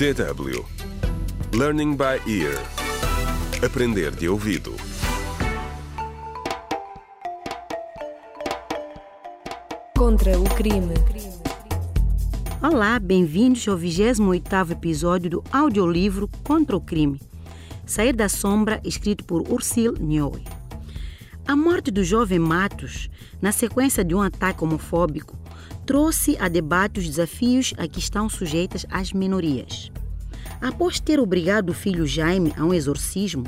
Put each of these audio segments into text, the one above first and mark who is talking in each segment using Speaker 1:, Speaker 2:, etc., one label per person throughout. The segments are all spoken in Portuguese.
Speaker 1: DW Learning by Ear Aprender de ouvido
Speaker 2: Contra o crime.
Speaker 3: Olá, bem-vindos ao 28º episódio do audiolivro Contra o Crime. Sair da Sombra, escrito por Ursil Nhoe. A morte do jovem Matos, na sequência de um ataque homofóbico, trouxe a debate os desafios a que estão sujeitas as minorias. Após ter obrigado o filho Jaime a um exorcismo,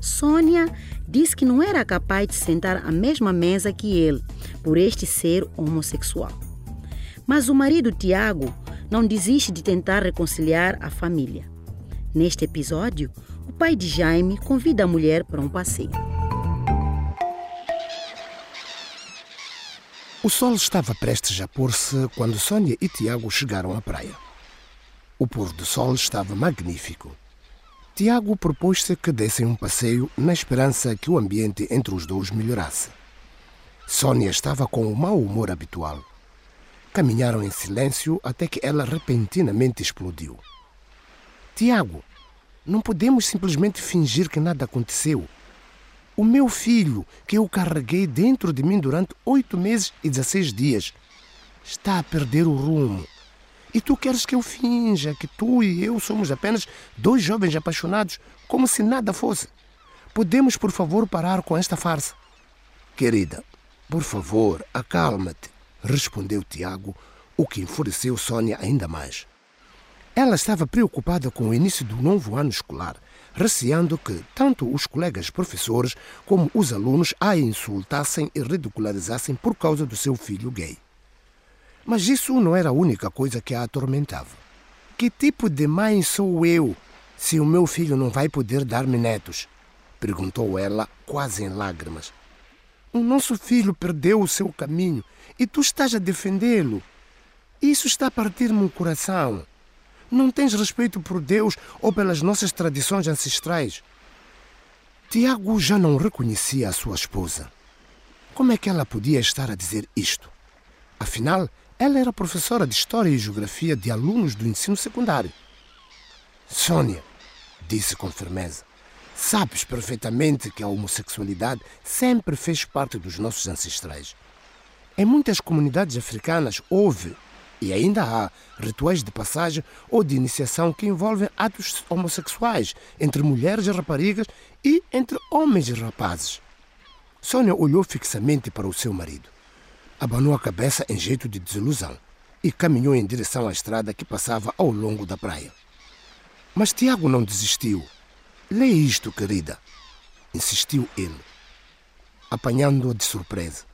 Speaker 3: Sônia disse que não era capaz de sentar à mesma mesa que ele, por este ser homossexual. Mas o marido Tiago não desiste de tentar reconciliar a família. Neste episódio, o pai de Jaime convida a mulher para um passeio.
Speaker 4: O sol estava prestes a pôr-se quando Sônia e Tiago chegaram à praia. O pôr do sol estava magnífico. Tiago propôs-se que dessem um passeio na esperança que o ambiente entre os dois melhorasse. Sônia estava com o mau humor habitual. Caminharam em silêncio até que ela repentinamente explodiu. Tiago, não podemos simplesmente fingir que nada aconteceu. O meu filho, que eu carreguei dentro de mim durante oito meses e 16 dias, está a perder o rumo. E tu queres que eu finja que tu e eu somos apenas dois jovens apaixonados, como se nada fosse. Podemos, por favor, parar com esta farsa? Querida, por favor, acalma-te, respondeu Tiago, o que enfureceu Sônia ainda mais. Ela estava preocupada com o início do novo ano escolar, receando que tanto os colegas professores como os alunos a insultassem e ridicularizassem por causa do seu filho gay. Mas isso não era a única coisa que a atormentava. Que tipo de mãe sou eu se o meu filho não vai poder dar-me netos? perguntou ela, quase em lágrimas. O nosso filho perdeu o seu caminho e tu estás a defendê-lo. Isso está a partir-me o coração. Não tens respeito por Deus ou pelas nossas tradições ancestrais. Tiago já não reconhecia a sua esposa. Como é que ela podia estar a dizer isto? Afinal, ela era professora de História e Geografia de alunos do ensino secundário. Sônia, disse com firmeza, sabes perfeitamente que a homossexualidade sempre fez parte dos nossos ancestrais. Em muitas comunidades africanas houve e ainda há rituais de passagem ou de iniciação que envolvem atos homossexuais entre mulheres e raparigas e entre homens e rapazes. Sônia olhou fixamente para o seu marido. Abanou a cabeça em jeito de desilusão e caminhou em direção à estrada que passava ao longo da praia. Mas Tiago não desistiu. Lê isto, querida, insistiu ele, apanhando-a de surpresa.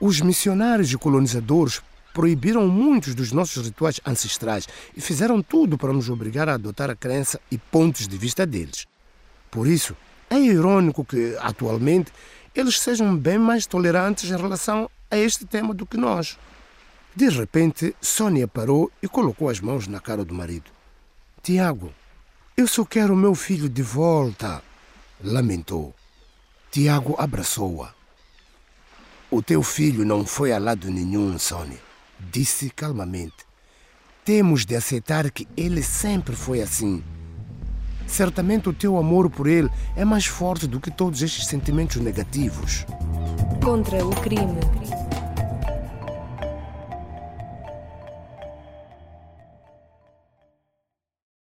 Speaker 4: Os missionários e colonizadores proibiram muitos dos nossos rituais ancestrais e fizeram tudo para nos obrigar a adotar a crença e pontos de vista deles. Por isso, é irônico que, atualmente, eles sejam bem mais tolerantes em relação a este tema do que nós. De repente, Sônia parou e colocou as mãos na cara do marido. Tiago, eu só quero o meu filho de volta, lamentou. Tiago abraçou-a. O teu filho não foi a lado nenhum, Sônia disse calmamente. Temos de aceitar que ele sempre foi assim. Certamente o teu amor por ele é mais forte do que todos estes sentimentos negativos.
Speaker 2: Contra o crime.